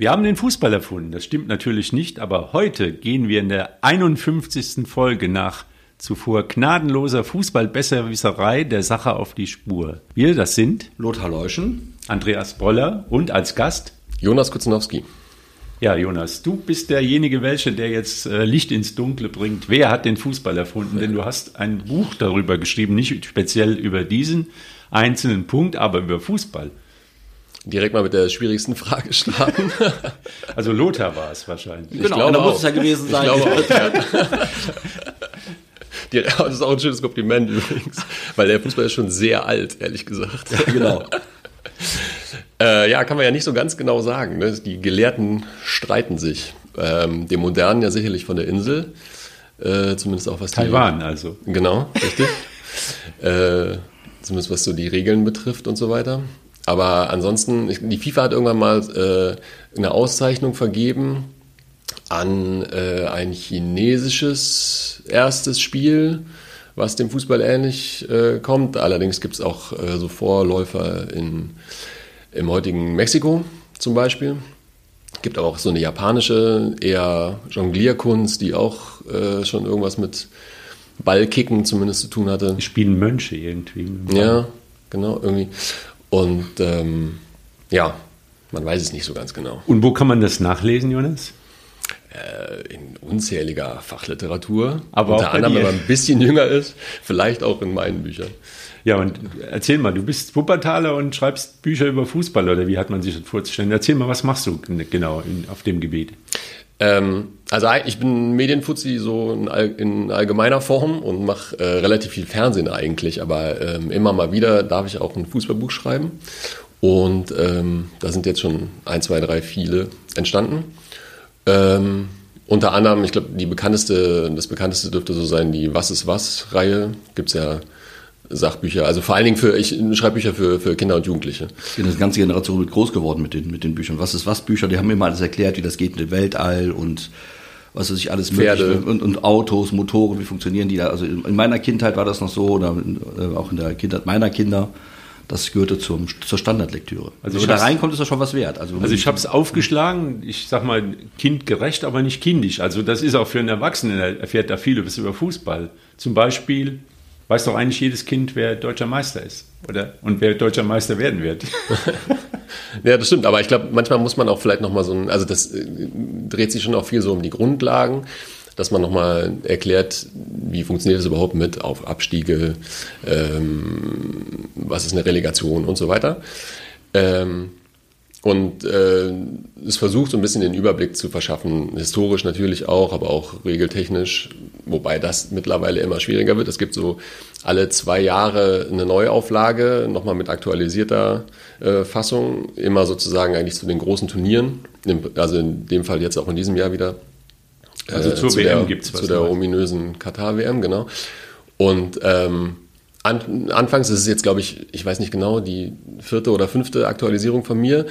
Wir haben den Fußball erfunden, das stimmt natürlich nicht, aber heute gehen wir in der 51. Folge nach zuvor gnadenloser Fußballbesserwisserei der Sache auf die Spur. Wir, das sind Lothar Leuschen, Andreas Broller und als Gast Jonas Kuznowski. Ja, Jonas, du bist derjenige, welcher der jetzt äh, Licht ins Dunkle bringt. Wer hat den Fußball erfunden? Denn du hast ein Buch darüber geschrieben, nicht speziell über diesen einzelnen Punkt, aber über Fußball direkt mal mit der schwierigsten Frage starten. Also Lothar war es wahrscheinlich. Genau, ich glaube da muss es ja gewesen sein. Ich glaube auch, ja. das ist auch ein schönes Kompliment übrigens, weil der Fußball ist schon sehr alt, ehrlich gesagt. Ja, genau. äh, ja, kann man ja nicht so ganz genau sagen. Ne? Die Gelehrten streiten sich. Ähm, dem Modernen ja sicherlich von der Insel, äh, zumindest auch was Taiwan die, also. Genau, richtig. äh, zumindest was so die Regeln betrifft und so weiter. Aber ansonsten, die FIFA hat irgendwann mal äh, eine Auszeichnung vergeben an äh, ein chinesisches erstes Spiel, was dem Fußball ähnlich äh, kommt. Allerdings gibt es auch äh, so Vorläufer in, im heutigen Mexiko zum Beispiel. Gibt aber auch so eine japanische, eher Jonglierkunst, die auch äh, schon irgendwas mit Ballkicken zumindest zu tun hatte. Die spielen Mönche irgendwie. Ja, genau, irgendwie. Und ähm, ja, man weiß es nicht so ganz genau. Und wo kann man das nachlesen, Jonas? Äh, in unzähliger Fachliteratur. Aber unter anderem, wenn man ein bisschen jünger ist, vielleicht auch in meinen Büchern. Ja, und erzähl mal, du bist Wuppertaler und schreibst Bücher über Fußball oder wie hat man sich das vorzustellen? Erzähl mal, was machst du genau in, auf dem Gebiet? Ähm, also ich bin Medienfuzzi so in, all, in, allgemeiner Form und mache äh, relativ viel Fernsehen eigentlich, aber ähm, immer mal wieder darf ich auch ein Fußballbuch schreiben. Und ähm, da sind jetzt schon ein, zwei, drei, viele entstanden. Ähm, unter anderem, ich glaube, die bekannteste, das bekannteste dürfte so sein, die Was ist was-Reihe. Gibt es ja Sachbücher. Also vor allen Dingen für, ich schreibe Bücher für, für Kinder und Jugendliche. Ich bin eine ganze Generation mit groß geworden mit den, mit den Büchern. Was ist was Bücher? Die haben mir immer alles erklärt, wie das geht mit dem Weltall und was weiß ich, alles Pferde. Und, und Autos, Motoren, wie funktionieren die da. Also in meiner Kindheit war das noch so, oder äh, auch in der Kindheit meiner Kinder. Das gehörte zum, zur Standardlektüre. Also wenn da reinkommt, ist das schon was wert. Also, also ich habe es aufgeschlagen, ich sag mal, kindgerecht, aber nicht kindisch. Also das ist auch für einen Erwachsenen, er erfährt da vieles über Fußball. Zum Beispiel weiß doch eigentlich jedes Kind, wer deutscher Meister ist, oder? Und wer deutscher Meister werden wird. ja, das stimmt. Aber ich glaube, manchmal muss man auch vielleicht nochmal so ein, also das äh, dreht sich schon auch viel so um die Grundlagen, dass man nochmal erklärt, wie funktioniert das überhaupt mit auf Abstiege, ähm, was ist eine Relegation und so weiter. Ähm, und äh, es versucht so ein bisschen den Überblick zu verschaffen, historisch natürlich auch, aber auch regeltechnisch, wobei das mittlerweile immer schwieriger wird. Es gibt so alle zwei Jahre eine Neuauflage, nochmal mit aktualisierter äh, Fassung, immer sozusagen eigentlich zu den großen Turnieren, also in dem Fall jetzt auch in diesem Jahr wieder. Also zur zu WM gibt es was. Zu der ominösen Katar-WM, genau. Und ähm, an, anfangs ist es jetzt, glaube ich, ich weiß nicht genau, die vierte oder fünfte Aktualisierung von mir.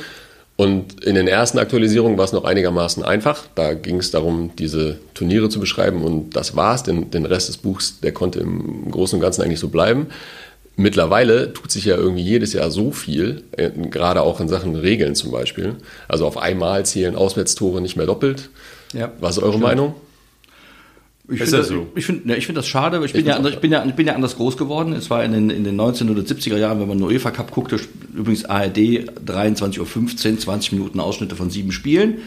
Und in den ersten Aktualisierungen war es noch einigermaßen einfach. Da ging es darum, diese Turniere zu beschreiben und das war's. Den, den Rest des Buchs, der konnte im Großen und Ganzen eigentlich so bleiben. Mittlerweile tut sich ja irgendwie jedes Jahr so viel, äh, gerade auch in Sachen Regeln zum Beispiel. Also auf einmal zählen Auswärtstore nicht mehr doppelt. Ja, Was ist eure Meinung? Ich finde das, so? ich find, ne, ich find das schade. Ich bin, ich, ja anders, ich, bin ja, ich bin ja anders groß geworden. Es war in den, in den 1970er Jahren, wenn man den UEFA Cup guckte, übrigens ARD 23.15 Uhr, 20 Minuten Ausschnitte von sieben Spielen.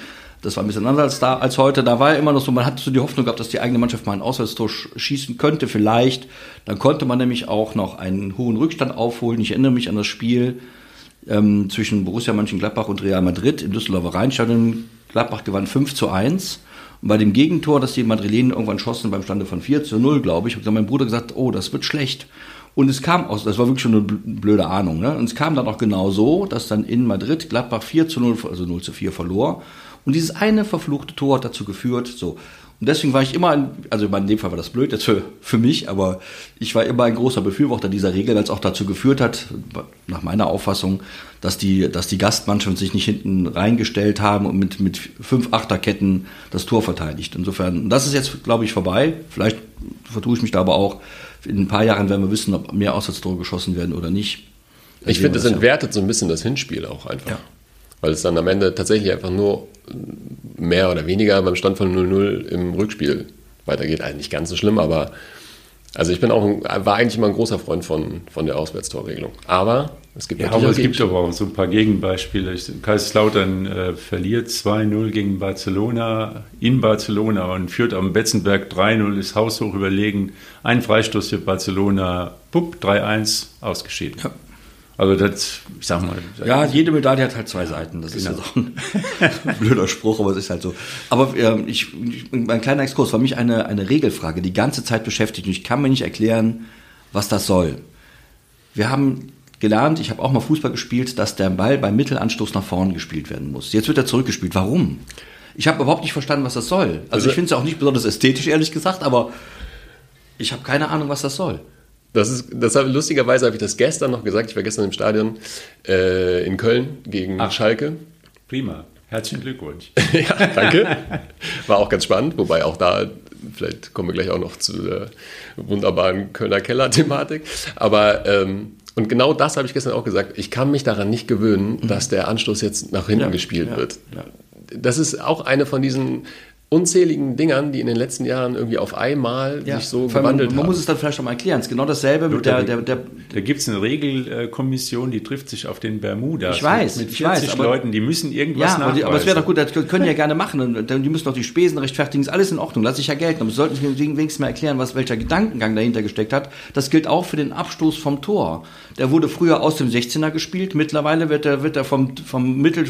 Das war ein bisschen anders als, da, als heute. Da war ja immer noch so, man hatte so die Hoffnung gehabt, dass die eigene Mannschaft mal ein Auswärtstor schießen könnte, vielleicht. Dann konnte man nämlich auch noch einen hohen Rückstand aufholen. Ich erinnere mich an das Spiel ähm, zwischen Borussia Mönchengladbach und Real Madrid im Düsseldorfer Rheinstadion. Gladbach gewann 5 zu 1. Und bei dem Gegentor, das die Madrilenen irgendwann schossen beim Stande von 4 zu 0, glaube ich, hat mein Bruder gesagt, oh, das wird schlecht. Und es kam aus, das war wirklich schon eine blöde Ahnung, ne? Und es kam dann auch genau so, dass dann in Madrid Gladbach 4 zu 0, also 0 zu 4 verlor. Und dieses eine verfluchte Tor hat dazu geführt, so, und deswegen war ich immer, ein, also in dem Fall war das blöd jetzt für, für mich, aber ich war immer ein großer Befürworter dieser Regel, weil es auch dazu geführt hat, nach meiner Auffassung, dass die, dass die Gastmannschaften sich nicht hinten reingestellt haben und mit, mit fünf Achterketten das Tor verteidigt. Insofern, das ist jetzt, glaube ich, vorbei. Vielleicht vertue ich mich da aber auch. In ein paar Jahren werden wir wissen, ob mehr Auswärtstore geschossen werden oder nicht. Ich finde, das entwertet so ein bisschen das Hinspiel auch einfach. Ja. Weil es dann am Ende tatsächlich einfach nur mehr oder weniger beim Stand von 0-0 im Rückspiel weitergeht. Also nicht ganz so schlimm, aber also ich bin auch ein, war eigentlich immer ein großer Freund von, von der Auswärtstorregelung. Aber es gibt ja, aber es gibt aber auch so ein paar Gegenbeispiele. Kaiserslautern äh, verliert 2-0 gegen Barcelona in Barcelona und führt am Betzenberg 3-0, ist haushoch überlegen. Ein Freistoß für Barcelona, pupp, 3-1, ausgeschieden. Ja. Also das, ich sag mal. Ja, jede Medaille hat halt zwei Seiten. Das genau. ist ja so ein blöder Spruch, aber es ist halt so. Aber ähm, ich, mein kleiner Exkurs war mich eine, eine Regelfrage, die ganze Zeit beschäftigt und ich kann mir nicht erklären, was das soll. Wir haben gelernt, ich habe auch mal Fußball gespielt, dass der Ball beim Mittelanstoß nach vorne gespielt werden muss. Jetzt wird er zurückgespielt. Warum? Ich habe überhaupt nicht verstanden, was das soll. Also, also ich finde es auch nicht besonders ästhetisch, ehrlich gesagt, aber ich habe keine Ahnung, was das soll. Das ist, das habe, lustigerweise habe ich das gestern noch gesagt. Ich war gestern im Stadion äh, in Köln gegen Ach, Schalke. Prima. Herzlichen Glückwunsch. ja, danke. War auch ganz spannend, wobei auch da, vielleicht kommen wir gleich auch noch zu der wunderbaren Kölner Keller-Thematik. Aber ähm, und genau das habe ich gestern auch gesagt. Ich kann mich daran nicht gewöhnen, mhm. dass der Anstoß jetzt nach hinten ja, gespielt ja, wird. Ja. Das ist auch eine von diesen unzähligen Dingern, die in den letzten Jahren irgendwie auf einmal ja, sich so gewandelt haben. Man muss es dann vielleicht noch mal erklären. Es ist genau dasselbe mit der... der, der da gibt es eine Regelkommission, die trifft sich auf den Bermuda. Ich weiß, mit 40 ich weiß, Leuten, die müssen irgendwas ja, aber, die, aber es wäre doch gut, das können die ja gerne machen. Die müssen doch die Spesen rechtfertigen, ist alles in Ordnung, lass sich ja gelten. Aber sie sollten wenigstens mal erklären, was, welcher Gedankengang dahinter gesteckt hat. Das gilt auch für den Abstoß vom Tor. Der wurde früher aus dem 16er gespielt, mittlerweile wird er, wird er vom, vom Mittel...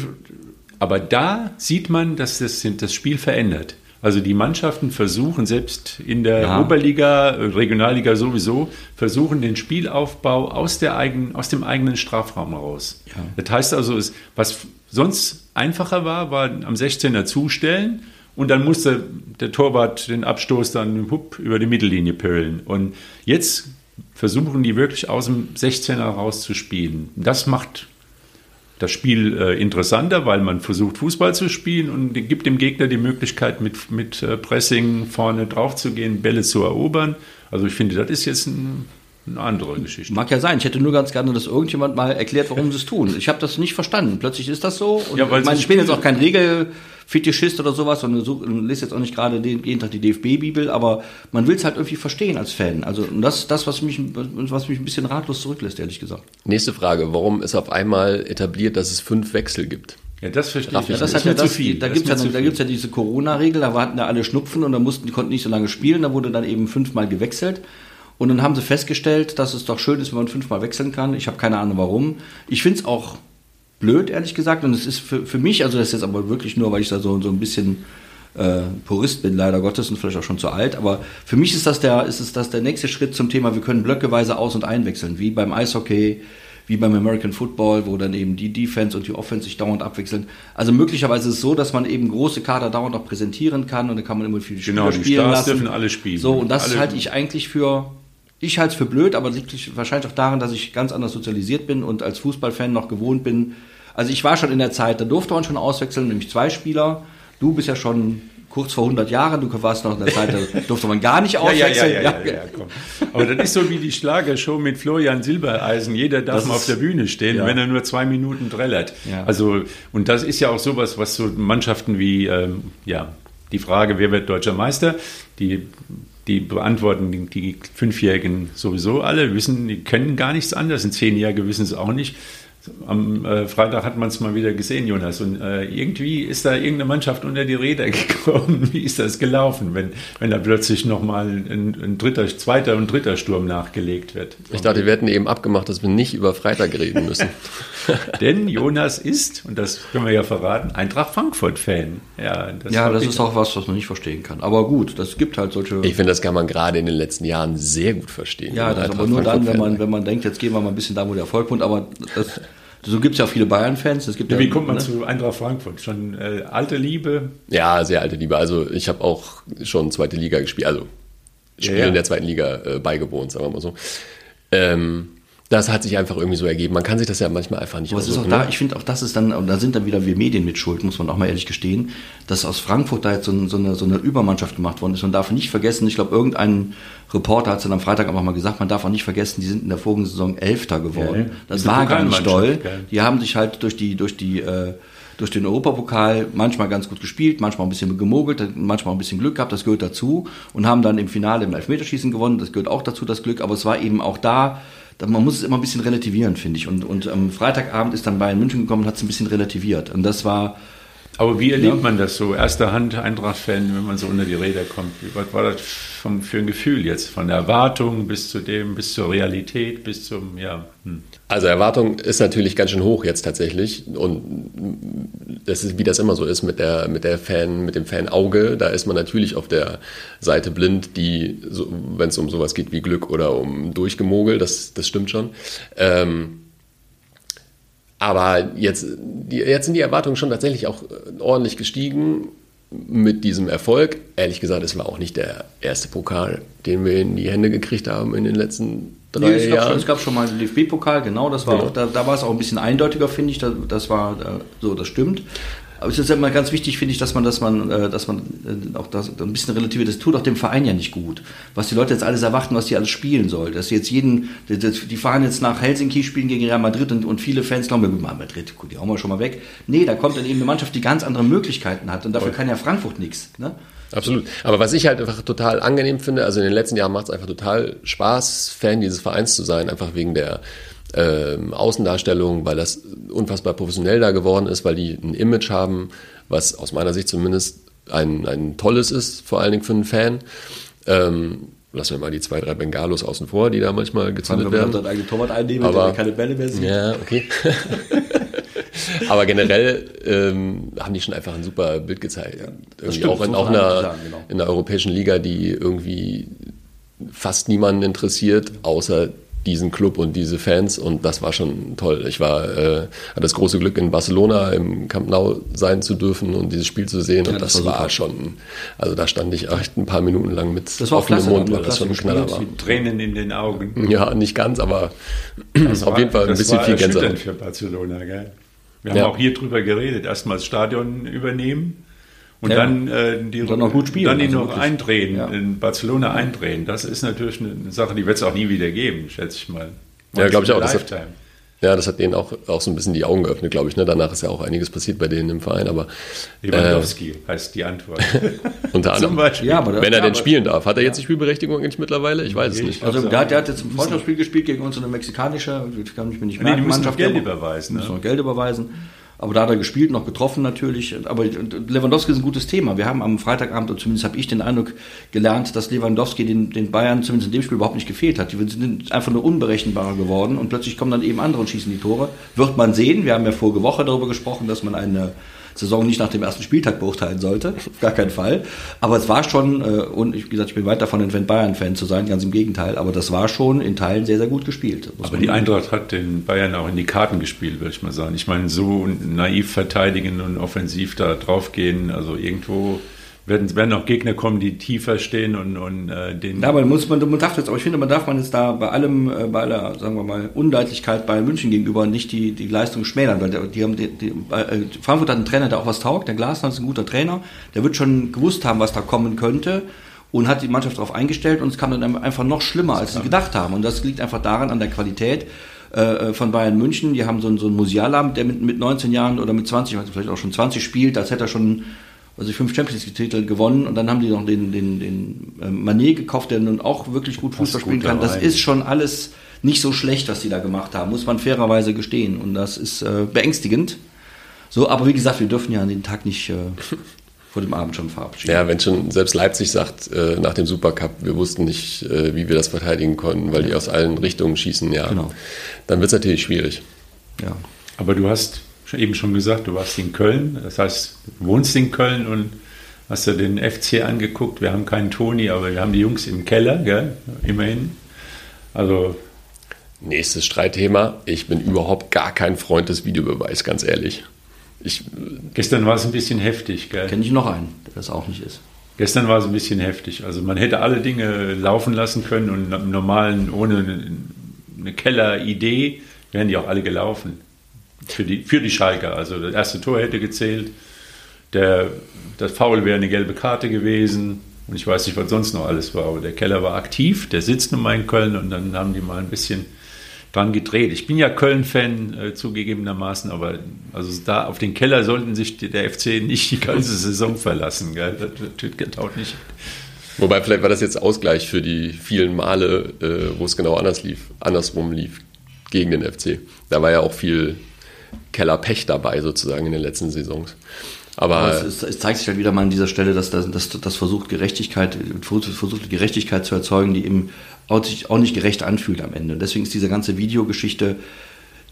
Aber da sieht man, dass das, das Spiel verändert. Also die Mannschaften versuchen selbst in der ja. Oberliga, Regionalliga sowieso, versuchen den Spielaufbau aus, der eigenen, aus dem eigenen Strafraum heraus. Ja. Das heißt also, was sonst einfacher war, war am 16er zustellen und dann musste der Torwart den Abstoß dann hup, über die Mittellinie pöllen. Und jetzt versuchen die wirklich aus dem 16er raus zu spielen. Das macht das Spiel äh, interessanter, weil man versucht, Fußball zu spielen und gibt dem Gegner die Möglichkeit, mit, mit äh, Pressing vorne drauf zu gehen, Bälle zu erobern. Also ich finde, das ist jetzt ein, eine andere Geschichte. Mag ja sein. Ich hätte nur ganz gerne, dass irgendjemand mal erklärt, warum sie es tun. Ich habe das nicht verstanden. Plötzlich ist das so. Und ja, weil ich meine, ich bin jetzt auch kein Regel Fetischist oder sowas und so, lese jetzt auch nicht gerade jeden Tag die DFB-Bibel, aber man will es halt irgendwie verstehen als Fan. Also das das, was mich, was mich ein bisschen ratlos zurücklässt, ehrlich gesagt. Nächste Frage. Warum ist auf einmal etabliert, dass es fünf Wechsel gibt? Ja, das verstehe ich. Ja, das, das hat ja das, viel. Da gibt es ja, da gibt's ja diese Corona-Regel, da hatten ja alle Schnupfen und da mussten, die konnten nicht so lange spielen, da wurde dann eben fünfmal gewechselt. Und dann haben sie festgestellt, dass es doch schön ist, wenn man fünfmal wechseln kann. Ich habe keine Ahnung warum. Ich finde es auch blöd, ehrlich gesagt. Und es ist für, für mich, also das ist jetzt aber wirklich nur, weil ich da so, so ein bisschen äh, Purist bin, leider Gottes, und vielleicht auch schon zu alt. Aber für mich ist das, der, ist es das der nächste Schritt zum Thema, wir können blöckeweise aus- und einwechseln, wie beim Eishockey, wie beim American Football, wo dann eben die Defense und die Offense sich dauernd abwechseln. Also möglicherweise ist es so, dass man eben große Kader dauernd auch präsentieren kann und dann kann man immer viele Spieler genau, die spielen Stars lassen. dürfen alle spielen. So, und das halte ich eigentlich für ich halte es für blöd, aber liegt wahrscheinlich auch daran, dass ich ganz anders sozialisiert bin und als Fußballfan noch gewohnt bin, also ich war schon in der Zeit, da durfte man schon auswechseln, nämlich zwei Spieler. Du bist ja schon kurz vor 100 Jahren, du warst noch in der Zeit, da durfte man gar nicht auswechseln. ja, ja, ja, ja, komm. Aber das ist so wie die Schlagershow mit Florian Silbereisen. Jeder darf mal auf der Bühne stehen, wenn er nur zwei Minuten trällert. Also, und das ist ja auch sowas, was so Mannschaften wie, ähm, ja, die Frage, wer wird deutscher Meister, die die beantworten die, Fünfjährigen sowieso alle, wissen, die können gar nichts anderes. In Zehnjährige wissen es auch nicht. Am äh, Freitag hat man es mal wieder gesehen, Jonas. Und äh, irgendwie ist da irgendeine Mannschaft unter die Räder gekommen. Wie ist das gelaufen, wenn, wenn da plötzlich nochmal ein, ein dritter, zweiter und dritter Sturm nachgelegt wird? Ich dachte, wir hätten eben abgemacht, dass wir nicht über Freitag reden müssen. Denn Jonas ist, und das können wir ja verraten, Eintracht Frankfurt-Fan. Ja, das, ja, das ist auch was, was man nicht verstehen kann. Aber gut, das gibt halt solche. Ich finde, das kann man gerade in den letzten Jahren sehr gut verstehen. Ja, das aber nur dann, wenn man, wenn man denkt, jetzt gehen wir mal ein bisschen da, wo der Erfolg wohnt. Aber das so gibt es ja auch viele Bayern-Fans. Ja, wie kommt man ne? zu Eintracht Frankfurt? Schon äh, alte Liebe? Ja, sehr alte Liebe. Also ich habe auch schon zweite Liga gespielt, also Spiel ja, ja. in der zweiten Liga äh, beigewohnt, sagen wir mal so. Ähm, das hat sich einfach irgendwie so ergeben. Man kann sich das ja manchmal einfach nicht Aber es ist auch da, ich finde auch, das ist dann, und da sind dann wieder wir Medien mit schuld, muss man auch mal ehrlich gestehen, dass aus Frankfurt da jetzt so, so, eine, so eine Übermannschaft gemacht worden ist. Man darf nicht vergessen, ich glaube, irgendein Reporter hat es dann am Freitag einfach mal gesagt, man darf auch nicht vergessen, die sind in der vorigen Saison Elfter geworden. Ja, das war gar nicht doll. Die haben sich halt durch die, durch die, äh, durch den Europapokal manchmal ganz gut gespielt, manchmal ein bisschen gemogelt, manchmal ein bisschen Glück gehabt, das gehört dazu und haben dann im Finale im Elfmeterschießen gewonnen, das gehört auch dazu, das Glück, aber es war eben auch da, man muss es immer ein bisschen relativieren, finde ich. Und, und am Freitagabend ist dann Bayern München gekommen und hat es ein bisschen relativiert. Und das war, aber wie erlebt ja. man das so? Erster Hand Eintracht-Fan, wenn man so unter die Räder kommt. Was war das vom, für ein Gefühl jetzt? Von der Erwartung bis zu dem, bis zur Realität, bis zum, ja. Hm. Also Erwartung ist natürlich ganz schön hoch jetzt tatsächlich. Und das ist, wie das immer so ist mit der, mit der Fan, mit dem Fan-Auge. Da ist man natürlich auf der Seite blind, die, so, wenn es um sowas geht wie Glück oder um Durchgemogel, das, das stimmt schon. Ähm, aber jetzt, jetzt sind die Erwartungen schon tatsächlich auch äh, ordentlich gestiegen mit diesem Erfolg. Ehrlich gesagt, es war auch nicht der erste Pokal, den wir in die Hände gekriegt haben in den letzten drei nee, es Jahren. Schon, es gab schon mal den DFB-Pokal, genau, das war genau. Auch, da, da, war es auch ein bisschen eindeutiger, finde ich. Das, das war äh, so, das stimmt. Aber es ist immer ganz wichtig, finde ich, dass man, dass man, äh, dass man äh, auch das ein bisschen relativiert. Das tut auch dem Verein ja nicht gut. Was die Leute jetzt alles erwarten, was die alles spielen soll. Dass sie jetzt jeden, die fahren jetzt nach Helsinki, spielen gegen Real Madrid und, und viele Fans glauben, wir Madrid, gut, die hauen wir schon mal weg. Nee, da kommt dann eben eine Mannschaft, die ganz andere Möglichkeiten hat. Und dafür kann ja Frankfurt nichts. Ne? Absolut. Aber was ich halt einfach total angenehm finde, also in den letzten Jahren macht es einfach total Spaß, Fan dieses Vereins zu sein, einfach wegen der ähm, Außendarstellung, weil das unfassbar professionell da geworden ist, weil die ein Image haben, was aus meiner Sicht zumindest ein, ein tolles ist, vor allen Dingen für einen Fan. Ähm, lassen wir mal die zwei, drei Bengalos außen vor, die da manchmal gezündet werden. Wenn dann Torwart einnehmen, aber, der keine Bälle mehr sieht. Ja, okay. aber generell ähm, haben die schon einfach ein super Bild gezeigt. Ja, irgendwie stimmt, auch in, auch einer, sagen, genau. in einer europäischen Liga, die irgendwie fast niemanden interessiert, außer diesen Club und diese Fans und das war schon toll. Ich war äh, hatte das große Glück in Barcelona im Camp Nou sein zu dürfen und dieses Spiel zu sehen ja, und das, das war, war schon also da stand ich echt ein paar Minuten lang mit das war offenem Mund, weil das schon ein Knaller war. Tränen in den Augen. Ja, nicht ganz, aber das auf war, jeden Fall ein bisschen viel Gänsehaut für Barcelona, gell? Wir ja. haben auch hier drüber geredet, erstmal das Stadion übernehmen und ja. dann äh, die dann noch gut spielen. Dann die also noch wirklich. eindrehen, ja. in Barcelona eindrehen. Das ist natürlich eine Sache, die wird es auch nie wieder geben, schätze ich mal. ja, glaube ich auch. Das hat, ja, das hat denen auch, auch so ein bisschen die Augen geöffnet, glaube ich. Ne? Danach ist ja auch einiges passiert bei denen im Verein. Aber Lewandowski äh, heißt die Antwort. unter anderem. Ja, aber Wenn er denn spielen darf. Hat er jetzt die Spielberechtigung eigentlich mittlerweile? Ich weiß es nicht. Also der, der, hat jetzt ein Freundschaftsspiel gespielt gegen uns, eine mexikanische, kann ich mir nicht merken. Nee, die müssen noch Geld überweisen. Ne? Müssen noch Geld überweisen. Aber da hat er gespielt, noch getroffen natürlich. Aber Lewandowski ist ein gutes Thema. Wir haben am Freitagabend, oder zumindest habe ich den Eindruck gelernt, dass Lewandowski den, den Bayern zumindest in dem Spiel überhaupt nicht gefehlt hat. Die sind einfach nur unberechenbarer geworden und plötzlich kommen dann eben andere und schießen die Tore. Wird man sehen. Wir haben ja vorige Woche darüber gesprochen, dass man eine Saison nicht nach dem ersten Spieltag beurteilen sollte, auf gar keinen Fall. Aber es war schon, äh, und ich, wie gesagt, ich bin weit davon entfernt, Bayern-Fan zu sein, ganz im Gegenteil, aber das war schon in Teilen sehr, sehr gut gespielt. Aber die Eintracht hat den Bayern auch in die Karten gespielt, würde ich mal sagen. Ich meine, so naiv verteidigen und offensiv da draufgehen, also irgendwo werden, werden auch Gegner kommen, die tiefer stehen und, und äh, den. Ja, aber muss man, man darf jetzt, aber ich finde, man darf man jetzt da bei allem, äh, bei aller, sagen wir mal, Undeutlichkeit bei München gegenüber nicht die, die Leistung schmälern, weil die, die haben die, die, äh, Frankfurt hat einen Trainer, der auch was taugt, der Glasner ist ein guter Trainer, der wird schon gewusst haben, was da kommen könnte und hat die Mannschaft darauf eingestellt und es kam dann einfach noch schlimmer, als sie gedacht haben. Und das liegt einfach daran, an der Qualität äh, von Bayern München. Die haben so, einen, so einen Musiala, der mit, mit 19 Jahren oder mit 20, vielleicht auch schon 20 spielt, als hätte er schon also fünf Champions League-Titel gewonnen und dann haben die noch den, den, den äh, Manet gekauft, der nun auch wirklich gut Fußball spielen kann. Das ist schon alles nicht so schlecht, was die da gemacht haben, muss man fairerweise gestehen. Und das ist äh, beängstigend. So, aber wie gesagt, wir dürfen ja an den Tag nicht äh, vor dem Abend schon verabschieden. Ja, wenn schon selbst Leipzig sagt, äh, nach dem Supercup, wir wussten nicht, äh, wie wir das verteidigen konnten, weil die aus allen Richtungen schießen, ja, genau. dann wird es natürlich schwierig. Ja. Aber du hast eben schon gesagt, du warst in Köln, das heißt, du wohnst in Köln und hast dir den FC angeguckt. Wir haben keinen Toni, aber wir haben die Jungs im Keller, gell? immerhin. Also. Nächstes Streitthema. Ich bin überhaupt gar kein Freund des Videobeweis, ganz ehrlich. Ich, Gestern war es ein bisschen heftig, gell? Kenne ich noch einen, der das auch nicht ist. Gestern war es ein bisschen heftig. Also man hätte alle Dinge laufen lassen können und im normalen, ohne eine Kelleridee, wären die auch alle gelaufen für die, für die Schalker. Also das erste Tor hätte gezählt, der, das Foul wäre eine gelbe Karte gewesen und ich weiß nicht, was sonst noch alles war. Aber der Keller war aktiv, der sitzt nun mal in Köln und dann haben die mal ein bisschen dran gedreht. Ich bin ja Köln-Fan äh, zugegebenermaßen, aber also da auf den Keller sollten sich der FC nicht die ganze Saison verlassen. Gell? Das, das taugt nicht. Wobei vielleicht war das jetzt Ausgleich für die vielen Male, äh, wo es genau anders lief, andersrum lief gegen den FC. Da war ja auch viel Kellerpech dabei sozusagen in den letzten Saisons. Aber, Aber es, es, zeigt sich halt wieder mal an dieser Stelle, dass das, versucht Gerechtigkeit, versucht Gerechtigkeit zu erzeugen, die eben auch sich auch nicht gerecht anfühlt am Ende. Und deswegen ist diese ganze Videogeschichte,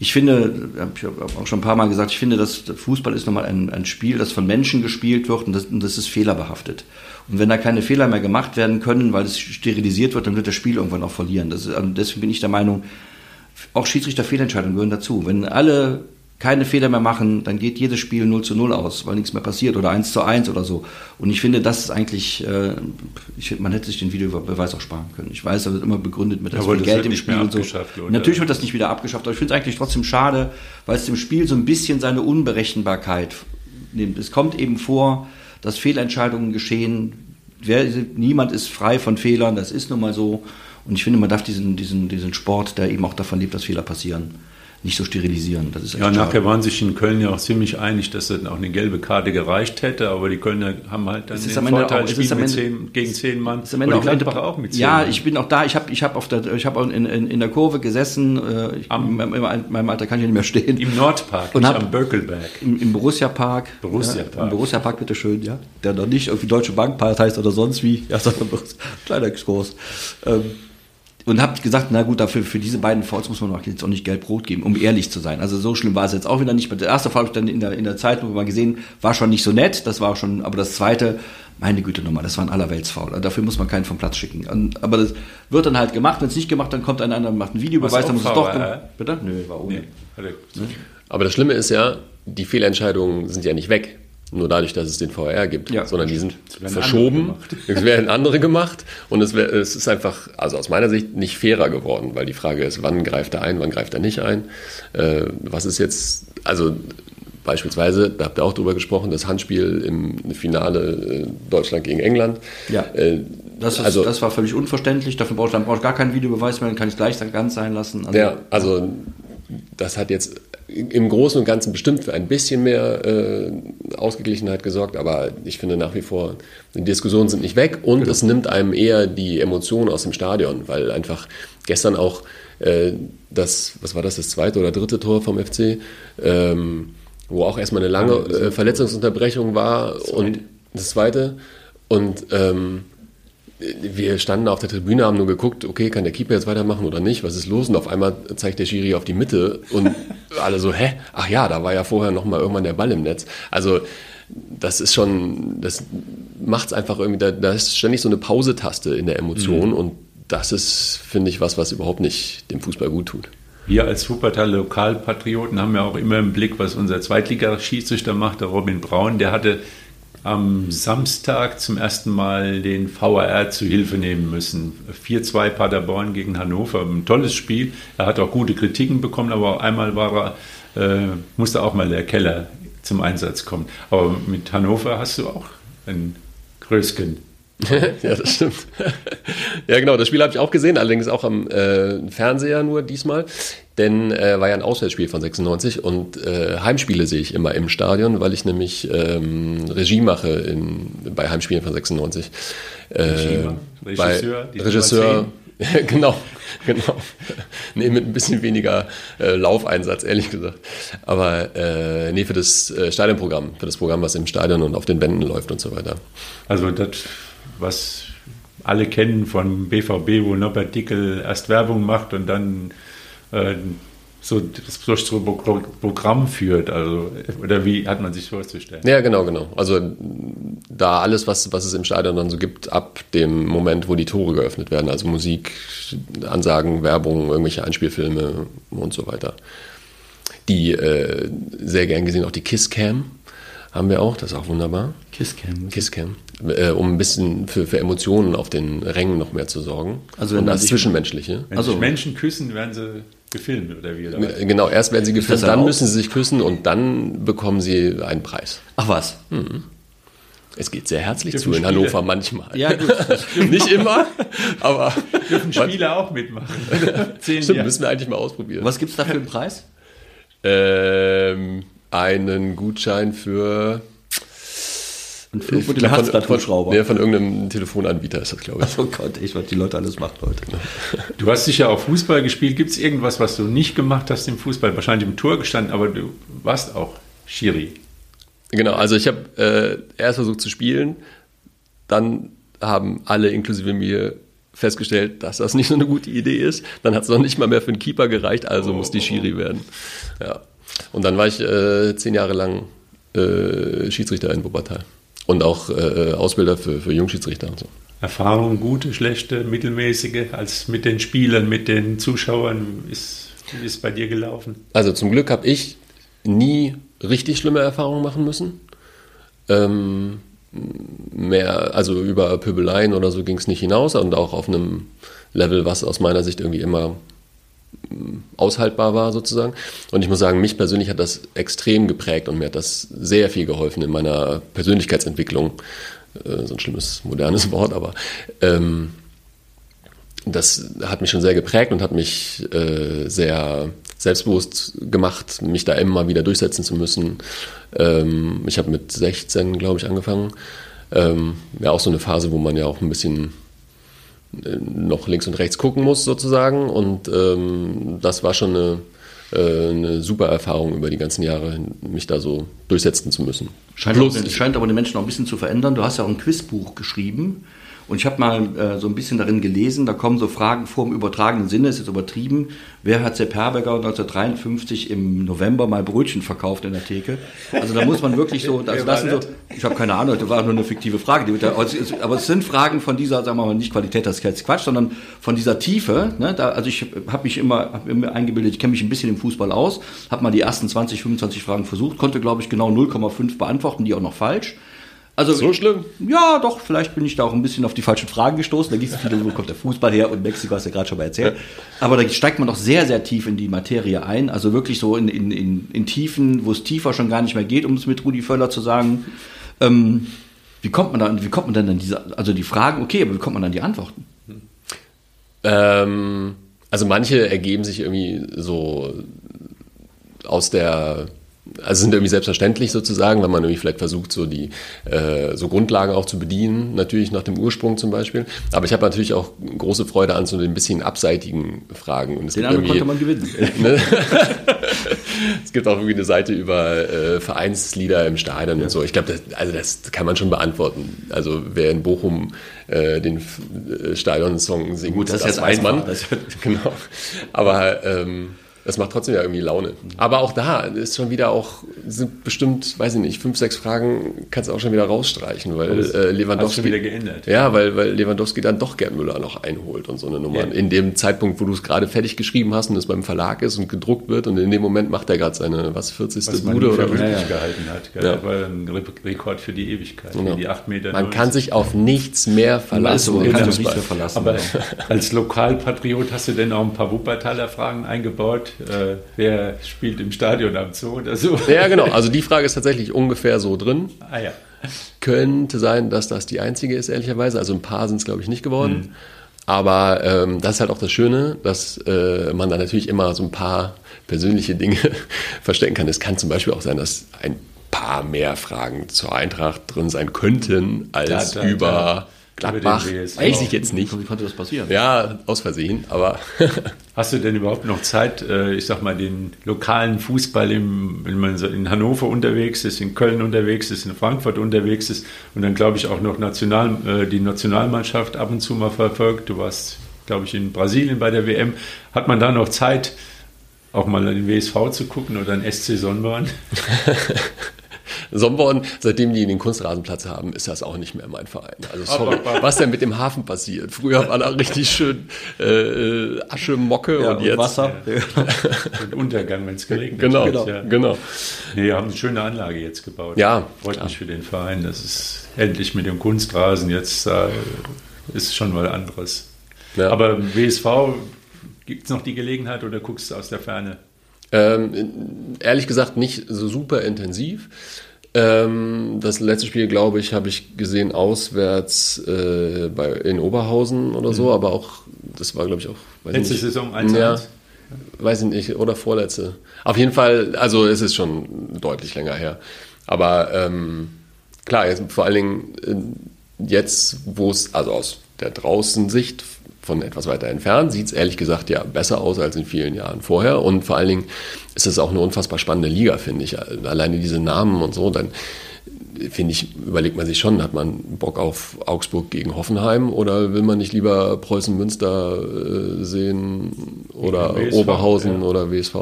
ich finde, ich habe auch schon ein paar Mal gesagt, ich finde, dass Fußball ist nochmal ein, ein Spiel, das von Menschen gespielt wird und das, und das ist fehlerbehaftet. Und wenn da keine Fehler mehr gemacht werden können, weil es sterilisiert wird, dann wird das Spiel irgendwann auch verlieren. Ist, also deswegen bin ich der Meinung, auch Schiedsrichter-Fehlentscheidungen gehören dazu. Wenn alle keine Fehler mehr machen, dann geht jedes Spiel 0 zu 0 aus, weil nichts mehr passiert oder 1 zu 1 oder so. Und ich finde, das ist eigentlich, äh, ich, man hätte sich den Videobeweis auch sparen können. Ich weiß, da wird immer begründet mit das viel Geld im Spiel und so. Und natürlich wird das nicht wieder abgeschafft, aber ich finde es eigentlich trotzdem schade, weil es dem Spiel so ein bisschen seine Unberechenbarkeit nimmt. Es kommt eben vor, dass Fehlentscheidungen geschehen. Wer, niemand ist frei von Fehlern, das ist nun mal so. Und ich finde, man darf diesen, diesen, diesen Sport, der eben auch davon lebt, dass Fehler passieren, nicht so sterilisieren. Das ist ja, nachher waren sich in Köln ja auch ziemlich einig, dass dann auch eine gelbe Karte gereicht hätte, aber die Kölner haben halt dann den Vorteil, auch, spielen mit zehn, gegen zehn Mann. Ist am Ende auch, Gladbach auch mit zehn Ja, Mann. ich bin auch da, ich habe ich hab ich hab in, in, in der Kurve gesessen, äh, ich, am, in meinem Alter kann ich nicht mehr stehen. Im Nordpark, und hab, am Böckelberg. Im, im Borussia Park. Borussia Park. Ja, Im Borussia Park, bitteschön, ja. Der noch nicht irgendwie Deutsche Bank heißt oder sonst wie, ja, sondern kleiner Exkurs. Ähm, und habe gesagt, na gut, dafür für diese beiden Fouls muss man jetzt auch nicht Geld Brot geben, um ehrlich zu sein. Also so schlimm war es jetzt auch wieder nicht. Der erste Foul habe ich dann in der, in der Zeitung mal gesehen, war schon nicht so nett, das war schon, aber das zweite, meine Güte nochmal, das war ein Allerweltsfoul. Also dafür muss man keinen vom Platz schicken. Und, aber das wird dann halt gemacht, wenn es nicht gemacht, dann kommt ein anderer, macht ein Videobeweis, dann muss es doch. Äh? Bitte? Nö, war ohne. Nee. Aber das Schlimme ist ja, die Fehlentscheidungen sind ja nicht weg nur dadurch, dass es den VR gibt, ja, sondern die sind verschoben. Es werden andere gemacht und es, wär, es, ist einfach, also aus meiner Sicht, nicht fairer geworden, weil die Frage ist, wann greift er ein, wann greift er nicht ein. Äh, was ist jetzt, also beispielsweise, da habt ihr auch drüber gesprochen, das Handspiel im Finale äh, Deutschland gegen England. Ja. Äh, das, ist, also, das war völlig unverständlich. Dafür brauche ich, brauch gar keinen Videobeweis mehr, dann kann ich es gleich ganz sein lassen. Also, ja, also das hat jetzt im Großen und Ganzen bestimmt für ein bisschen mehr äh, Ausgeglichenheit gesorgt, aber ich finde nach wie vor, die Diskussionen sind nicht weg und genau. es nimmt einem eher die Emotionen aus dem Stadion, weil einfach gestern auch äh, das, was war das, das zweite oder dritte Tor vom FC, ähm, wo auch erstmal eine lange äh, Verletzungsunterbrechung war das und das zweite und ähm, wir standen auf der Tribüne, haben nur geguckt, okay, kann der Keeper jetzt weitermachen oder nicht? Was ist los? Und auf einmal zeigt der Schiri auf die Mitte und alle so, hä? Ach ja, da war ja vorher noch mal irgendwann der Ball im Netz. Also das ist schon, das macht es einfach irgendwie, da, da, ist ständig so eine Pausetaste in der Emotion mhm. und das ist, finde ich, was, was überhaupt nicht dem Fußball gut tut. Wir als Wuppertal Lokalpatrioten haben ja auch immer im Blick, was unser Zweitligaschiedsrichter macht, der Robin Braun, der hatte am Samstag zum ersten Mal den VAR zu Hilfe nehmen müssen. 4-2 Paderborn gegen Hannover, ein tolles Spiel. Er hat auch gute Kritiken bekommen, aber einmal war er, äh, musste auch mal der Keller zum Einsatz kommen. Aber mit Hannover hast du auch ein Größken. ja, das stimmt. ja, genau, das Spiel habe ich auch gesehen, allerdings auch am äh, Fernseher nur diesmal, denn äh, war ja ein Auswärtsspiel von 96 und äh, Heimspiele sehe ich immer im Stadion, weil ich nämlich ähm, Regie mache in, bei Heimspielen von 96. Äh, Regisseur, bei Regisseur genau, genau. Nee, mit ein bisschen weniger äh, Laufeinsatz, ehrlich gesagt. Aber äh, nee, für das äh, Stadionprogramm, für das Programm, was im Stadion und auf den Wänden läuft und so weiter. Also das was alle kennen von BVB, wo Norbert Dickel erst Werbung macht und dann äh, so das durch so Programm führt. Also, oder wie hat man sich vorzustellen? Ja, genau, genau. Also da alles, was, was es im Stadion dann so gibt, ab dem Moment, wo die Tore geöffnet werden, also Musik, Ansagen, Werbung, irgendwelche Einspielfilme und so weiter. Die äh, sehr gern gesehen auch die Kisscam haben wir auch, das ist auch wunderbar. Kisscam. Kisscam, äh, um ein bisschen für, für Emotionen auf den Rängen noch mehr zu sorgen. Also wenn das Zwischenmenschliche. Wenn also, sich Menschen küssen, werden sie gefilmt oder wie? Oder genau, erst werden sie gefilmt, dann auch? müssen sie sich küssen und dann bekommen sie einen Preis. Ach was? Mhm. Es geht sehr herzlich zu in Hannover Spiele. manchmal. Ja, gut. Nicht immer, aber. Dürfen Spieler auch mitmachen. Zehn Stimmt, müssen wir eigentlich mal ausprobieren. Was gibt es da für einen Preis? Ähm, einen Gutschein für. Ein Herzblattschrauber. Ja, von irgendeinem Telefonanbieter ist das, glaube ich. Oh Gott, ich was die Leute alles macht, Leute. Du hast sicher auch Fußball gespielt. Gibt es irgendwas, was du nicht gemacht hast im Fußball? Wahrscheinlich im Tor gestanden, aber du warst auch Schiri. Genau, also ich habe äh, erst versucht zu spielen, dann haben alle inklusive mir festgestellt, dass das nicht so eine gute Idee ist. Dann hat es noch nicht mal mehr für einen Keeper gereicht, also oh, muss die Schiri werden. Ja. Und dann war ich äh, zehn Jahre lang äh, Schiedsrichter in Wuppertal und auch äh, Ausbilder für, für Jungschiedsrichter und so. Erfahrung, gute, schlechte, mittelmäßige, als mit den Spielern, mit den Zuschauern, ist, ist bei dir gelaufen? Also zum Glück habe ich nie richtig schlimme Erfahrungen machen müssen. Ähm, mehr, also über Pöbeleien oder so ging es nicht hinaus und auch auf einem Level, was aus meiner Sicht irgendwie immer mm, aushaltbar war sozusagen. Und ich muss sagen, mich persönlich hat das extrem geprägt und mir hat das sehr viel geholfen in meiner Persönlichkeitsentwicklung. Äh, so ein schlimmes modernes Wort, aber ähm, das hat mich schon sehr geprägt und hat mich äh, sehr selbstbewusst gemacht, mich da immer wieder durchsetzen zu müssen. Ähm, ich habe mit 16, glaube ich, angefangen. Ähm, ja, auch so eine Phase, wo man ja auch ein bisschen äh, noch links und rechts gucken muss, sozusagen. Und ähm, das war schon eine, äh, eine super Erfahrung über die ganzen Jahre, mich da so durchsetzen zu müssen. Scheint, Plus, auch, scheint aber den Menschen auch ein bisschen zu verändern. Du hast ja auch ein Quizbuch geschrieben. Und ich habe mal äh, so ein bisschen darin gelesen, da kommen so Fragen vor im übertragenen Sinne, ist jetzt übertrieben. Wer hat Sepp Herberger 1953 im November mal Brötchen verkauft in der Theke? Also da muss man wirklich so, also das sind so, ich habe keine Ahnung, das war nur eine fiktive Frage. aber es sind Fragen von dieser, sagen wir mal, nicht Qualität, das ist jetzt Quatsch, sondern von dieser Tiefe. Ne? Da, also ich habe mich immer, hab immer eingebildet, ich kenne mich ein bisschen im Fußball aus, habe mal die ersten 20, 25 Fragen versucht, konnte glaube ich genau 0,5 beantworten, die auch noch falsch. Also, so schlimm? Ja, doch, vielleicht bin ich da auch ein bisschen auf die falschen Fragen gestoßen. Da gibt es viele, wo kommt der Fußball her und Mexiko hast du ja gerade schon mal erzählt. Aber da steigt man doch sehr, sehr tief in die Materie ein. Also wirklich so in, in, in, in Tiefen, wo es tiefer schon gar nicht mehr geht, um es mit Rudi Völler zu sagen. Ähm, wie kommt man dann, wie kommt man dann an diese, also die Fragen, okay, aber wie kommt man dann die Antworten? Ähm, also manche ergeben sich irgendwie so aus der also sind irgendwie selbstverständlich sozusagen, wenn man irgendwie vielleicht versucht, so die äh, so Grundlagen auch zu bedienen, natürlich nach dem Ursprung zum Beispiel. Aber ich habe natürlich auch große Freude an so den bisschen abseitigen Fragen. Und es den anderen konnte man gewinnen. Ne? es gibt auch irgendwie eine Seite über äh, Vereinslieder im Stadion ja. und so. Ich glaube, das, also das kann man schon beantworten. Also wer in Bochum äh, den äh, Stadionsong singt, Gut, das, das weiß man. genau. Aber ähm, das macht trotzdem ja irgendwie Laune. Aber auch da ist schon wieder auch, sind bestimmt, weiß ich nicht, fünf, sechs Fragen kannst du auch schon wieder rausstreichen, weil äh, Lewandowski. Schon wieder geändert. Ja, weil, weil Lewandowski dann doch Gerd Müller noch einholt und so eine Nummer. Ja. In dem Zeitpunkt, wo du es gerade fertig geschrieben hast und es beim Verlag ist und gedruckt wird und in dem Moment macht er gerade seine, was, 40. Was Bude oder was? Ja, gehalten hat. Ja. Das war ein Rekord für die Ewigkeit. Genau. Die acht Meter man kann sich auf nichts mehr verlassen. Man kann sich nicht mehr verlassen. Aber als Lokalpatriot hast du denn auch ein paar Wuppertaler Fragen eingebaut? Äh, wer spielt im Stadion am Zoo oder so? Ja, genau. Also die Frage ist tatsächlich ungefähr so drin. Ah ja. Könnte sein, dass das die einzige ist, ehrlicherweise. Also ein paar sind es, glaube ich, nicht geworden. Hm. Aber ähm, das ist halt auch das Schöne, dass äh, man da natürlich immer so ein paar persönliche Dinge verstecken kann. Es kann zum Beispiel auch sein, dass ein paar mehr Fragen zur Eintracht drin sein könnten als da, da, über da. Gladbach. Weiß ich jetzt nicht. Wie konnte das passieren? Ja, aus Versehen, aber. Hast du denn überhaupt noch Zeit, äh, ich sag mal, den lokalen Fußball, wenn man in Hannover unterwegs ist, in Köln unterwegs ist, in Frankfurt unterwegs ist und dann, glaube ich, auch noch National, äh, die Nationalmannschaft ab und zu mal verfolgt? Du warst, glaube ich, in Brasilien bei der WM. Hat man da noch Zeit, auch mal den WSV zu gucken oder den SC Sonnborn? Somborn, seitdem die den Kunstrasenplatz haben, ist das auch nicht mehr mein Verein. Also sorry, was denn mit dem Hafen passiert? Früher war da richtig schön äh, äh Aschemocke ja, und, und jetzt Wasser. und Untergang, wenn es geregnet genau, hat. Ja. Genau. Nee, wir haben eine schöne Anlage jetzt gebaut. Ja. Freut klar. mich für den Verein. Das ist endlich mit dem Kunstrasen jetzt äh, ist schon mal anderes. Ja. Aber WSV gibt es noch die Gelegenheit oder guckst du aus der Ferne? Ähm, ehrlich gesagt nicht so super intensiv. Ähm, das letzte Spiel, glaube ich, habe ich gesehen auswärts äh, bei, in Oberhausen oder so, mhm. aber auch, das war, glaube ich, auch. Letzte nicht, Saison 1 ja, Weiß ich nicht, oder vorletzte. Auf jeden Fall, also es ist schon deutlich länger her. Aber ähm, klar, jetzt, vor allen Dingen äh, jetzt, wo es, also aus der Draußensicht von etwas weiter entfernt, sieht es ehrlich gesagt ja besser aus als in vielen Jahren vorher. Und vor allen Dingen ist es auch eine unfassbar spannende Liga, finde ich. Alleine diese Namen und so, dann finde ich, überlegt man sich schon, hat man Bock auf Augsburg gegen Hoffenheim oder will man nicht lieber Preußen-Münster äh, sehen oder WSV, Oberhausen ja. oder WSV?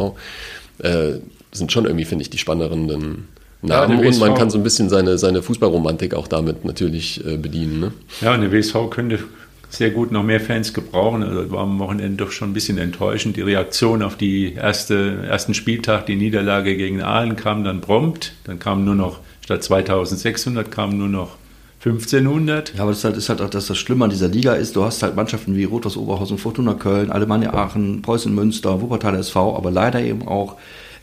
Äh, sind schon irgendwie, finde ich, die spannenderen Namen ja, und man kann so ein bisschen seine, seine Fußballromantik auch damit natürlich äh, bedienen. Ne? Ja, und der WSV könnte sehr gut noch mehr Fans gebrauchen. Also war am Wochenende doch schon ein bisschen enttäuschend. Die Reaktion auf die erste, ersten Spieltag, die Niederlage gegen Aalen kam dann prompt. Dann kamen nur noch, statt 2600 kamen nur noch 1500. Ja, aber das ist halt, ist halt auch, dass das Schlimme an dieser Liga ist. Du hast halt Mannschaften wie Rotos Oberhausen, Fortuna Köln, Alemannia Aachen, Preußen Münster, Wuppertal SV, aber leider eben auch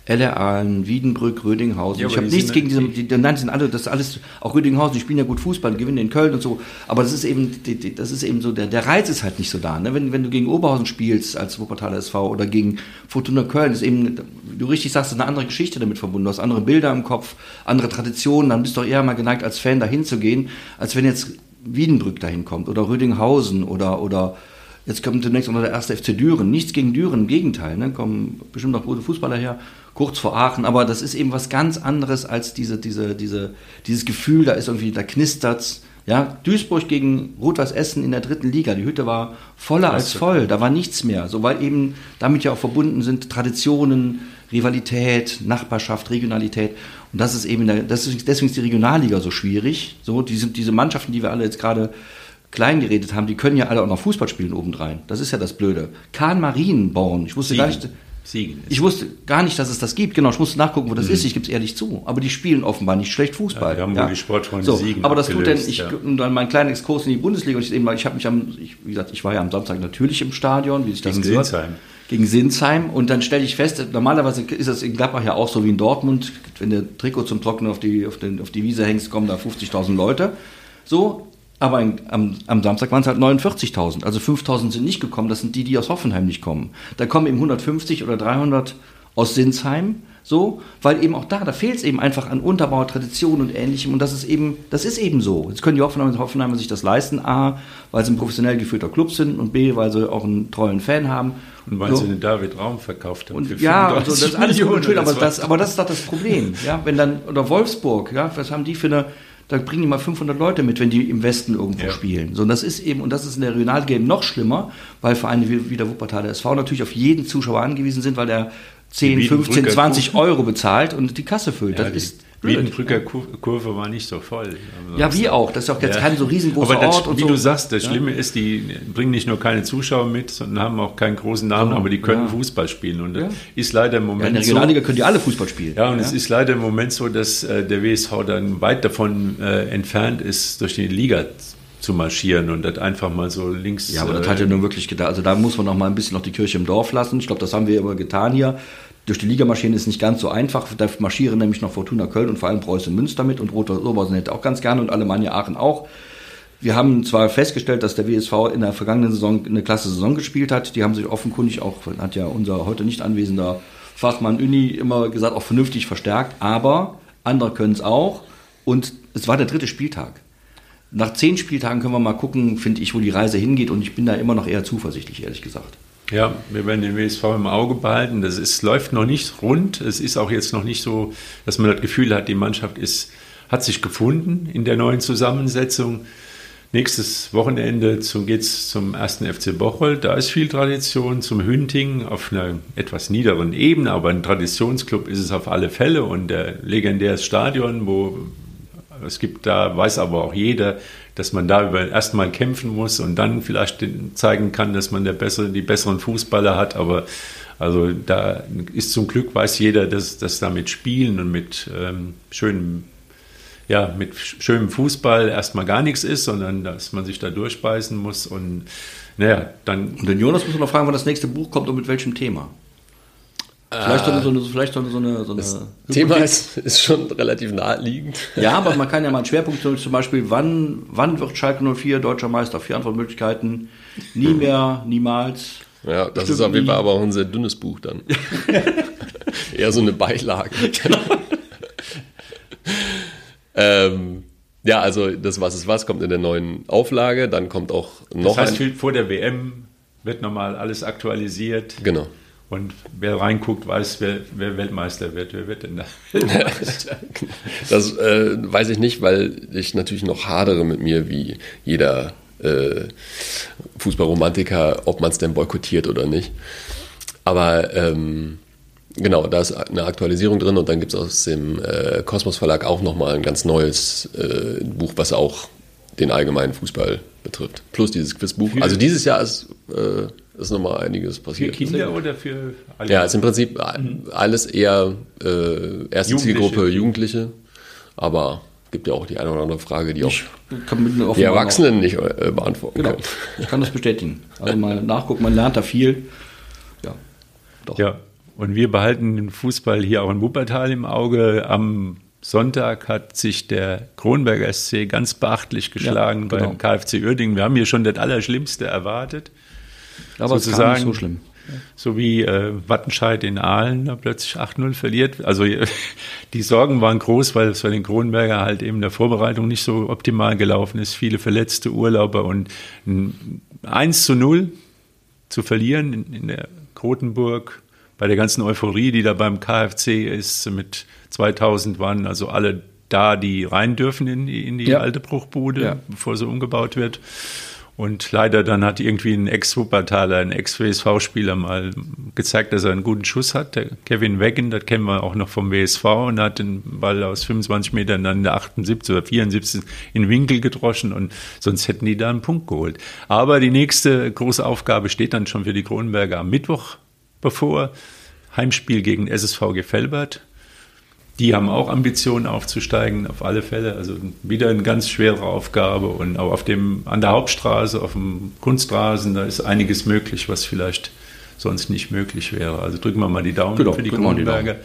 Ellealen, Wiedenbrück, Rödinghausen. Ja, ich habe nichts gegen diese, die, nein, sind alle, das ist alles, auch Rödinghausen, die spielen ja gut Fußball, gewinnen in Köln und so, aber das ist eben, das ist eben so, der, der Reiz ist halt nicht so da, ne? wenn, wenn du gegen Oberhausen spielst als Wuppertaler SV oder gegen Fortuna Köln, ist eben, du richtig sagst, eine andere Geschichte damit verbunden, du hast andere Bilder im Kopf, andere Traditionen, dann bist du eher mal geneigt, als Fan dahin zu gehen, als wenn jetzt Wiedenbrück dahin kommt oder Rödinghausen oder, oder, Jetzt kommt demnächst auch noch der erste FC Düren. Nichts gegen Düren, im Gegenteil. Ne? Kommen bestimmt noch gute Fußballer her kurz vor Aachen, aber das ist eben was ganz anderes als diese, diese, diese, dieses Gefühl, da ist irgendwie, da knistert's. Ja, Duisburg gegen Rot-Weiß Essen in der dritten Liga. Die Hütte war voller als voll. Da war nichts mehr. So, weil eben damit ja auch verbunden sind Traditionen, Rivalität, Nachbarschaft, Regionalität. Und das ist eben, der, das ist, deswegen ist die Regionalliga so schwierig. So, die sind diese Mannschaften, die wir alle jetzt gerade klein geredet haben, die können ja alle auch noch Fußball spielen obendrein. Das ist ja das Blöde. Kahn Marienborn, ich wusste Siegen. gar nicht, Siegen Ich wusste gar nicht, dass es das gibt. Genau, ich musste nachgucken, wo das mhm. ist. Ich gebe es ehrlich zu. Aber die spielen offenbar nicht schlecht Fußball. Ja, wir haben ja. wohl die Sportfreunde so, Siegen Aber das tut denn, ich, ja. dann mein kleiner Exkurs in die Bundesliga. Und ich, ich habe mich am, ich, wie gesagt, ich war ja am Samstag natürlich im Stadion, wie sich das Gegen gehört. Sinsheim. Gegen Sinsheim. Und dann stelle ich fest, normalerweise ist das in Gladbach ja auch so wie in Dortmund. Wenn der Trikot zum Trocknen auf die, auf, den, auf die Wiese hängst, kommen da 50.000 Leute. So, aber am, am Samstag waren es halt 49.000. Also 5.000 sind nicht gekommen. Das sind die, die aus Hoffenheim nicht kommen. Da kommen eben 150 oder 300 aus Sinsheim, so, weil eben auch da, da fehlt es eben einfach an Unterbau, Tradition und ähnlichem und das ist eben, das ist eben so. Jetzt können die Hoffenheimer, Hoffenheimer sich das leisten, A, weil sie ein professionell geführter Club sind und B, weil sie auch einen treuen Fan haben. Und weil so. sie den David Raum verkauft haben. Und ja, also das ist alles gut und schön, aber das, aber das ist doch das Problem, ja, wenn dann, oder Wolfsburg, ja, was haben die für eine, da bringen die mal 500 Leute mit, wenn die im Westen irgendwo ja. spielen. So, und das ist eben, und das ist in der Regionalgame noch schlimmer, weil Vereine wie, wie der Wuppertaler SV natürlich auf jeden Zuschauer angewiesen sind, weil der 10, 15, 20 Euro bezahlt und die Kasse füllt. Ja, das ist Wiedenbrücker Kurve war nicht so voll. Ja, wie auch. Das ist auch jetzt ja. kein so riesengroßer aber das, Ort. Und wie so. du sagst, das ja. Schlimme ist, die bringen nicht nur keine Zuschauer mit, sondern haben auch keinen großen Namen, genau. aber die können ja. Fußball spielen. Und das ist leider im Moment in der Regionalliga so, können die alle Fußball spielen. Ja, und es ist leider im Moment so, dass äh, der WSV dann weit davon äh, entfernt ist, durch die Liga zu marschieren und das einfach mal so links. Ja, aber das hat ja nun wirklich gedacht. Also da muss man noch mal ein bisschen noch die Kirche im Dorf lassen. Ich glaube, das haben wir immer getan hier durch die Liga marschieren ist nicht ganz so einfach. Da marschieren nämlich noch Fortuna Köln und vor allem Preußen Münster mit und Roter Oberhausen hätte auch ganz gerne und Alemannia Aachen auch. Wir haben zwar festgestellt, dass der WSV in der vergangenen Saison eine klasse Saison gespielt hat. Die haben sich offenkundig auch, hat ja unser heute nicht anwesender Fachmann Uni immer gesagt, auch vernünftig verstärkt. Aber andere können es auch. Und es war der dritte Spieltag. Nach zehn Spieltagen können wir mal gucken, finde ich, wo die Reise hingeht. Und ich bin da immer noch eher zuversichtlich, ehrlich gesagt. Ja, wir werden den WSV im Auge behalten. Das ist, läuft noch nicht rund. Es ist auch jetzt noch nicht so, dass man das Gefühl hat, die Mannschaft ist, hat sich gefunden in der neuen Zusammensetzung. Nächstes Wochenende geht es zum ersten FC Bocholt. Da ist viel Tradition. Zum Hünting auf einer etwas niederen Ebene, aber ein Traditionsclub ist es auf alle Fälle und ein legendäres Stadion, wo es gibt, da weiß aber auch jeder, dass man da erstmal kämpfen muss und dann vielleicht zeigen kann, dass man der bessere, die besseren Fußballer hat. Aber also da ist zum Glück weiß jeder, dass das da mit Spielen und mit ähm, schönem ja, mit schönem Fußball erstmal gar nichts ist, sondern dass man sich da durchbeißen muss und naja, dann. Und den Jonas muss man noch fragen, wann das nächste Buch kommt und mit welchem Thema. Vielleicht, so eine, vielleicht so eine, so eine das Thema ist, ist schon relativ naheliegend. Ja, aber man kann ja mal einen Schwerpunkt zum Beispiel, wann, wann wird Schalke 04 deutscher Meister? Vier Antwortmöglichkeiten. Nie mehr, niemals. Ja, das ist auf jeden Fall aber auch ein sehr dünnes Buch dann. Eher so eine Beilage. Genau. ähm, ja, also das Was ist was kommt in der neuen Auflage. Dann kommt auch noch. Das heißt, ein vor der WM wird nochmal alles aktualisiert. Genau. Und wer reinguckt, weiß, wer, wer, Weltmeister wird. Wer wird denn da Weltmeister? das äh, weiß ich nicht, weil ich natürlich noch hadere mit mir, wie jeder äh, Fußballromantiker, ob man es denn boykottiert oder nicht. Aber ähm, genau, da ist eine Aktualisierung drin und dann gibt es aus dem äh, Kosmos Verlag auch nochmal ein ganz neues äh, Buch, was auch den allgemeinen Fußball betrifft. Plus dieses Quizbuch. Also dieses Jahr ist äh, ist nochmal einiges passiert. Für Kinder oder für alle? Ja, ist im Prinzip mhm. alles eher äh, erste Jugendliche. Zielgruppe Jugendliche, aber gibt ja auch die eine oder andere Frage, die ich auch die Erwachsenen nicht äh, beantworten genau. können. Ich kann das bestätigen. Also mal nachgucken, man lernt da viel. Ja, doch. Ja, und wir behalten den Fußball hier auch in Wuppertal im Auge. Am Sonntag hat sich der Kronberger SC ganz beachtlich geschlagen ja, genau. beim KfC Uerdingen. Wir haben hier schon das Allerschlimmste erwartet. Aber es ist nicht so schlimm. So wie äh, Wattenscheid in Aalen da plötzlich 8-0 verliert. Also die Sorgen waren groß, weil es bei den Kronberger halt eben in der Vorbereitung nicht so optimal gelaufen ist. Viele verletzte Urlauber und 1 zu 0 zu verlieren in, in der Krotenburg bei der ganzen Euphorie, die da beim KfC ist, mit 2000 waren also alle da, die rein dürfen in die, in die ja. alte Bruchbude, ja. bevor sie umgebaut wird. Und leider dann hat irgendwie ein Ex-Wuppertaler, ein Ex-WSV-Spieler mal gezeigt, dass er einen guten Schuss hat. Der Kevin Weggen, das kennen wir auch noch vom WSV und hat den Ball aus 25 Metern dann in der 78 oder 74 in den Winkel gedroschen und sonst hätten die da einen Punkt geholt. Aber die nächste große Aufgabe steht dann schon für die Kronenberger am Mittwoch bevor. Heimspiel gegen SSV Gefelbert. Die haben auch Ambitionen aufzusteigen, auf alle Fälle. Also wieder eine ganz schwere Aufgabe. Und auch auf dem, an der Hauptstraße, auf dem Kunstrasen, da ist einiges möglich, was vielleicht sonst nicht möglich wäre. Also drücken wir mal die Daumen genau, für die Kronenberger.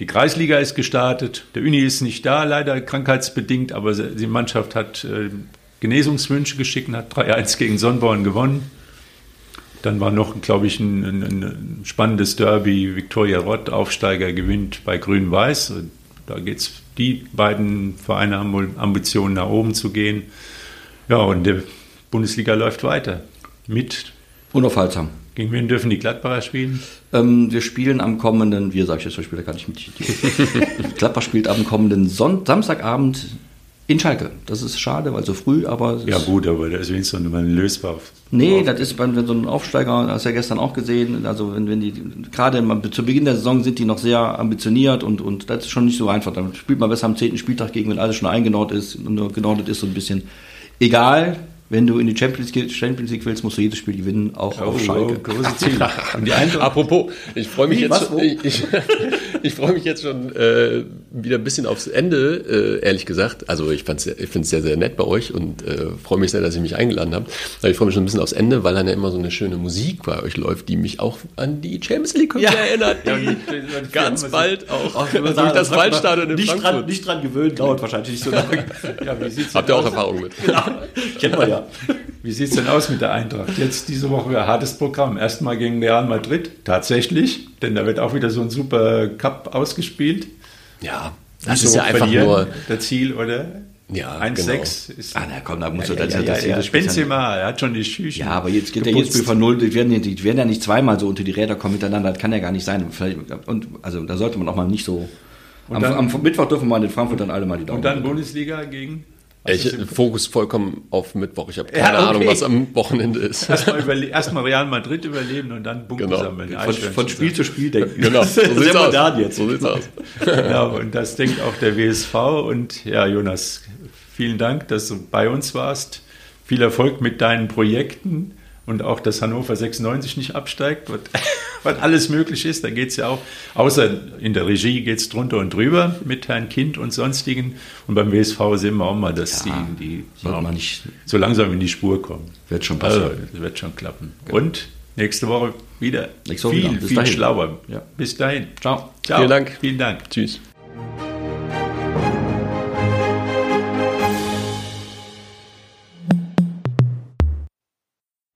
Die Kreisliga ist gestartet. Der Uni ist nicht da, leider krankheitsbedingt, aber die Mannschaft hat äh, Genesungswünsche geschickt und hat 3-1 gegen Sonnborn gewonnen. Dann war noch, glaube ich, ein, ein, ein spannendes Derby. Viktoria Rott, Aufsteiger, gewinnt bei Grün-Weiß. Da geht es, die beiden Vereine haben wohl Ambitionen, nach oben zu gehen. Ja, und die Bundesliga läuft weiter. Mit. Unaufhaltsam. Gegen wen dürfen die Gladbacher spielen? Ähm, wir spielen am kommenden, wie sage ich jetzt, Spieler kann ich mit. Gladbach spielt am kommenden Son Samstagabend in Schalke. Das ist schade, weil so früh, aber. Ja, gut, aber da ist wenigstens noch ein lösbar. Nee, das ist, wenn so ein Aufsteiger, hast du ja gestern auch gesehen, also wenn, wenn die, gerade zu Beginn der Saison sind die noch sehr ambitioniert und, und das ist schon nicht so einfach. Dann spielt man besser am zehnten Spieltag gegen, wenn alles schon eingenordet ist und nur genordet ist, so ein bisschen. Egal, wenn du in die Champions League, Champions League willst, musst du jedes Spiel gewinnen, auch oh, auf Schalke. Oh, große Ziele. Apropos, ich freue mich, jetzt schon, ich, ich, ich freu mich jetzt schon äh, wieder ein bisschen aufs Ende, äh, ehrlich gesagt. Also ich, ich finde es sehr, sehr nett bei euch und äh, freue mich sehr, dass ihr mich eingeladen habt. Aber ich freue mich schon ein bisschen aufs Ende, weil dann ja immer so eine schöne Musik bei euch läuft, die mich auch an die Champions League ja. erinnert, die ja, ganz bald auch, auch durch sagen, das Waldstadion in nicht Frankfurt. Dran, nicht dran gewöhnt, dauert wahrscheinlich nicht so lange. ja, Habt ihr auch Erfahrung mit? Genau, kennen wir ja. Wie sieht es denn aus mit der Eintracht? Jetzt diese Woche ein hartes Programm. Erstmal gegen Real Madrid, tatsächlich, denn da wird auch wieder so ein super Cup ausgespielt. Ja, das ist ja einfach nur das Ziel, oder? Ja, 1-6 genau. ist. Ah, na komm, da muss ja, er ja, ja, ja, ja. Benzema, er hat schon die Schüchen. Ja, aber jetzt geht der jetzt von null, die werden, die werden ja nicht zweimal so unter die Räder kommen miteinander, das kann ja gar nicht sein. Und, also da sollte man auch mal nicht so. Am, dann, am, Mittwoch dürfen wir in Frankfurt dann alle mal die Daumen. Und dann Bundesliga gegen ich Fokus vollkommen auf Mittwoch. Ich habe keine ja, okay. Ahnung, was am Wochenende ist. Erstmal erst Real Madrid überleben und dann Punkte genau. sammeln. Von, von, Spiel zu Spiel denken. Genau, so sieht's aus. Jetzt. So sieht's aus. ja, und das denkt auch der WSV. Und ja, Jonas, vielen Dank, dass du bei uns warst. Viel Erfolg mit deinen Projekten und auch, dass Hannover 96 nicht absteigt, was, was alles möglich ist. Da geht es ja auch, außer in der Regie geht es drunter und drüber mit Herrn Kind und sonstigen. Und beim WSV sehen wir auch mal, dass ja, die, die man nicht, so langsam in die Spur kommen. Wird schon passieren. Also, wird schon klappen. Genau. Und nächste Woche wieder nächste Woche viel, wieder. Bis viel dahin. schlauer. Ja. Bis dahin. Ciao. Ciao. Vielen Dank. Vielen Dank. Tschüss.